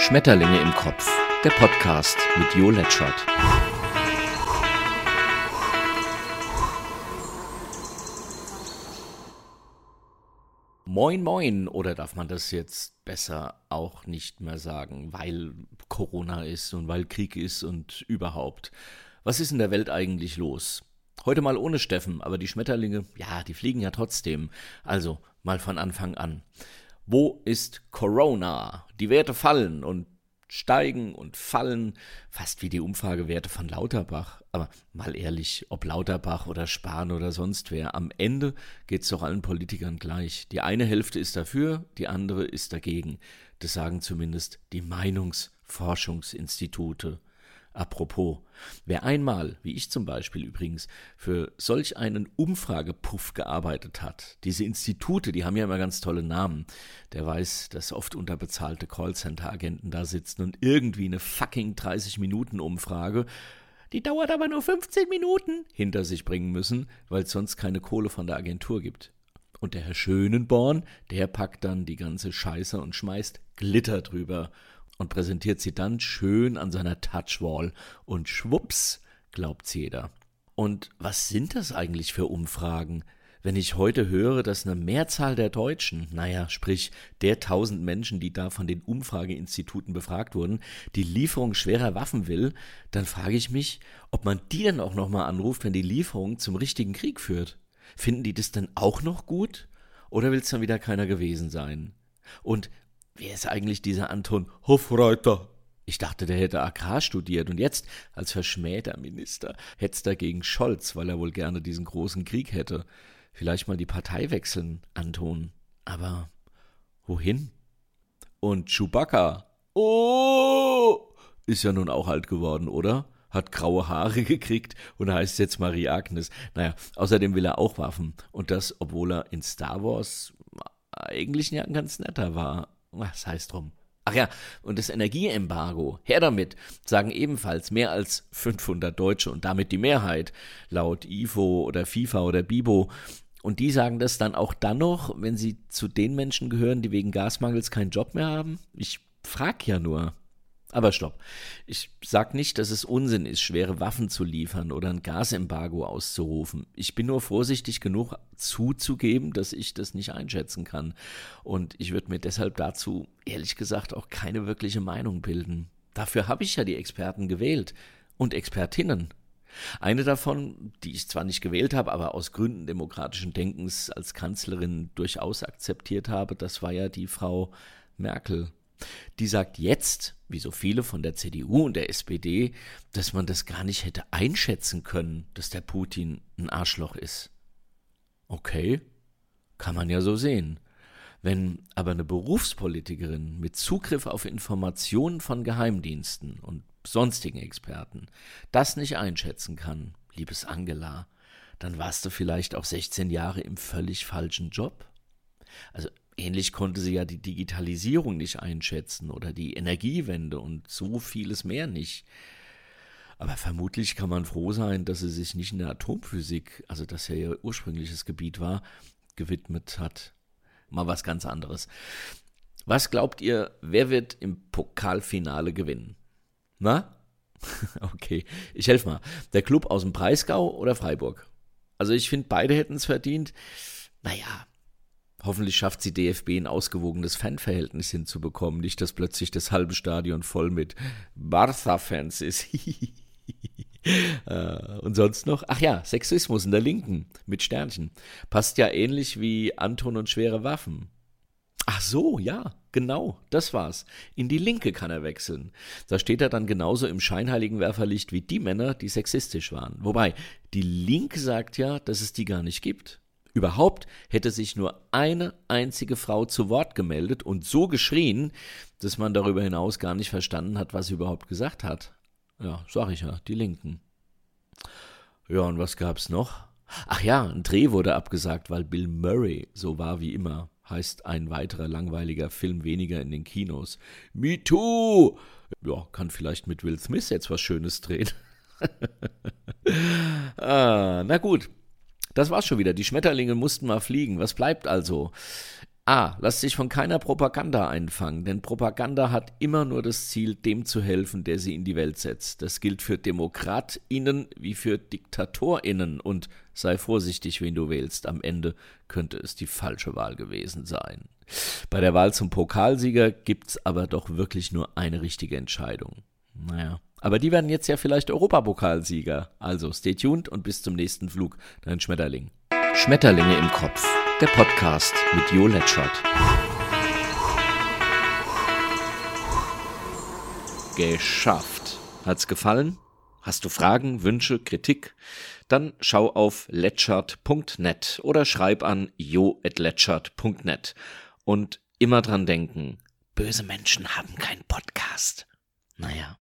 Schmetterlinge im Kopf, der Podcast mit Jo Letschert. Moin, moin, oder darf man das jetzt besser auch nicht mehr sagen, weil Corona ist und weil Krieg ist und überhaupt. Was ist in der Welt eigentlich los? Heute mal ohne Steffen, aber die Schmetterlinge, ja, die fliegen ja trotzdem. Also mal von Anfang an. Wo ist Corona? Die Werte fallen und steigen und fallen, fast wie die Umfragewerte von Lauterbach. Aber mal ehrlich, ob Lauterbach oder Spahn oder sonst wer, am Ende geht es doch allen Politikern gleich. Die eine Hälfte ist dafür, die andere ist dagegen. Das sagen zumindest die Meinungsforschungsinstitute. Apropos, wer einmal, wie ich zum Beispiel übrigens, für solch einen Umfragepuff gearbeitet hat, diese Institute, die haben ja immer ganz tolle Namen, der weiß, dass oft unterbezahlte Callcenter-Agenten da sitzen und irgendwie eine fucking 30-Minuten-Umfrage, die dauert aber nur 15 Minuten, hinter sich bringen müssen, weil es sonst keine Kohle von der Agentur gibt. Und der Herr Schönenborn, der packt dann die ganze Scheiße und schmeißt Glitter drüber und präsentiert sie dann schön an seiner Touchwall und schwupps glaubt's jeder. Und was sind das eigentlich für Umfragen? Wenn ich heute höre, dass eine Mehrzahl der Deutschen, naja, sprich der tausend Menschen, die da von den Umfrageinstituten befragt wurden, die Lieferung schwerer Waffen will, dann frage ich mich, ob man die dann auch nochmal anruft, wenn die Lieferung zum richtigen Krieg führt. Finden die das dann auch noch gut? Oder will es dann wieder keiner gewesen sein? Und Wer ist eigentlich dieser Anton Hofreiter? Ich dachte, der hätte Agrar studiert und jetzt, als verschmähter Minister, hetzt er gegen Scholz, weil er wohl gerne diesen großen Krieg hätte. Vielleicht mal die Partei wechseln, Anton. Aber wohin? Und Chewbacca. Oh! Ist ja nun auch alt geworden, oder? Hat graue Haare gekriegt und heißt jetzt Marie Agnes. Naja, außerdem will er auch Waffen. Und das, obwohl er in Star Wars eigentlich ein ganz netter war. Was heißt drum? Ach ja, und das Energieembargo, her damit, sagen ebenfalls mehr als 500 Deutsche und damit die Mehrheit, laut IFO oder FIFA oder Bibo. Und die sagen das dann auch dann noch, wenn sie zu den Menschen gehören, die wegen Gasmangels keinen Job mehr haben? Ich frag ja nur. Aber stopp. Ich sag nicht, dass es Unsinn ist, schwere Waffen zu liefern oder ein Gasembargo auszurufen. Ich bin nur vorsichtig genug zuzugeben, dass ich das nicht einschätzen kann. Und ich würde mir deshalb dazu, ehrlich gesagt, auch keine wirkliche Meinung bilden. Dafür habe ich ja die Experten gewählt und Expertinnen. Eine davon, die ich zwar nicht gewählt habe, aber aus Gründen demokratischen Denkens als Kanzlerin durchaus akzeptiert habe, das war ja die Frau Merkel. Die sagt jetzt, wie so viele von der CDU und der SPD, dass man das gar nicht hätte einschätzen können, dass der Putin ein Arschloch ist. Okay, kann man ja so sehen. Wenn aber eine Berufspolitikerin mit Zugriff auf Informationen von Geheimdiensten und sonstigen Experten das nicht einschätzen kann, liebes Angela, dann warst du vielleicht auch 16 Jahre im völlig falschen Job. Also Ähnlich konnte sie ja die Digitalisierung nicht einschätzen oder die Energiewende und so vieles mehr nicht. Aber vermutlich kann man froh sein, dass sie sich nicht in der Atomphysik, also das ja ihr ursprüngliches Gebiet war, gewidmet hat. Mal was ganz anderes. Was glaubt ihr, wer wird im Pokalfinale gewinnen? Na? okay, ich helfe mal. Der Club aus dem Breisgau oder Freiburg? Also ich finde, beide hätten es verdient. Naja, Hoffentlich schafft sie DFB ein ausgewogenes Fanverhältnis hinzubekommen, nicht dass plötzlich das halbe Stadion voll mit Barca-Fans ist. Äh, und sonst noch? Ach ja, Sexismus in der Linken mit Sternchen. Passt ja ähnlich wie Anton und schwere Waffen. Ach so, ja, genau, das war's. In die Linke kann er wechseln. Da steht er dann genauso im scheinheiligen Werferlicht wie die Männer, die sexistisch waren. Wobei, die Linke sagt ja, dass es die gar nicht gibt. Überhaupt hätte sich nur eine einzige Frau zu Wort gemeldet und so geschrien, dass man darüber hinaus gar nicht verstanden hat, was sie überhaupt gesagt hat. Ja, sag ich ja, die Linken. Ja, und was gab's noch? Ach ja, ein Dreh wurde abgesagt, weil Bill Murray so war wie immer. Heißt ein weiterer langweiliger Film weniger in den Kinos. Me too! Ja, kann vielleicht mit Will Smith jetzt was Schönes drehen. ah, na gut, das war's schon wieder. Die Schmetterlinge mussten mal fliegen. Was bleibt also? A. Lass dich von keiner Propaganda einfangen, denn Propaganda hat immer nur das Ziel, dem zu helfen, der sie in die Welt setzt. Das gilt für DemokratInnen wie für DiktatorInnen und sei vorsichtig, wen du wählst. Am Ende könnte es die falsche Wahl gewesen sein. Bei der Wahl zum Pokalsieger gibt's aber doch wirklich nur eine richtige Entscheidung. Naja. Aber die werden jetzt ja vielleicht Europapokalsieger. Also stay tuned und bis zum nächsten Flug. Dein Schmetterling. Schmetterlinge im Kopf der Podcast mit Jo Letschert. Geschafft. Hat's gefallen? Hast du Fragen, Wünsche, Kritik? Dann schau auf letschert.net oder schreib an jo.letschert.net. Und immer dran denken, böse Menschen haben keinen Podcast. Naja.